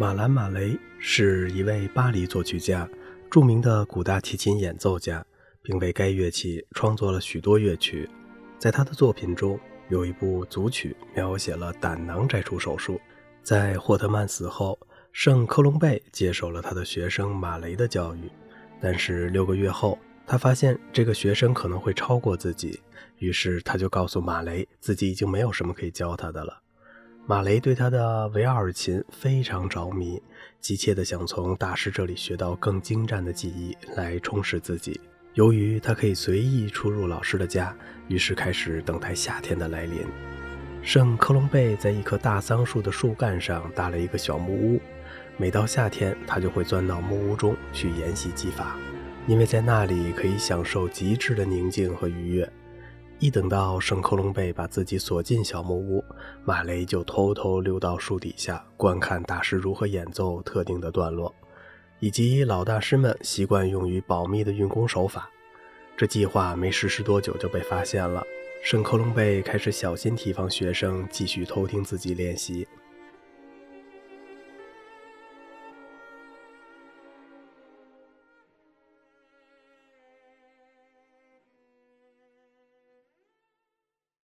马兰·马雷是一位巴黎作曲家，著名的古大提琴演奏家，并为该乐器创作了许多乐曲。在他的作品中，有一部组曲描写了胆囊摘除手术。在霍特曼死后，圣科隆贝接手了他的学生马雷的教育，但是六个月后，他发现这个学生可能会超过自己，于是他就告诉马雷，自己已经没有什么可以教他的了。马雷对他的维奥尔琴非常着迷，急切地想从大师这里学到更精湛的技艺来充实自己。由于他可以随意出入老师的家，于是开始等待夏天的来临。圣科隆贝在一棵大桑树的树干上搭了一个小木屋，每到夏天，他就会钻到木屋中去研习技法，因为在那里可以享受极致的宁静和愉悦。一等到圣克隆贝把自己锁进小木屋，马雷就偷偷溜到树底下观看大师如何演奏特定的段落，以及老大师们习惯用于保密的运功手法。这计划没实施多久就被发现了，圣克隆贝开始小心提防学生继续偷听自己练习。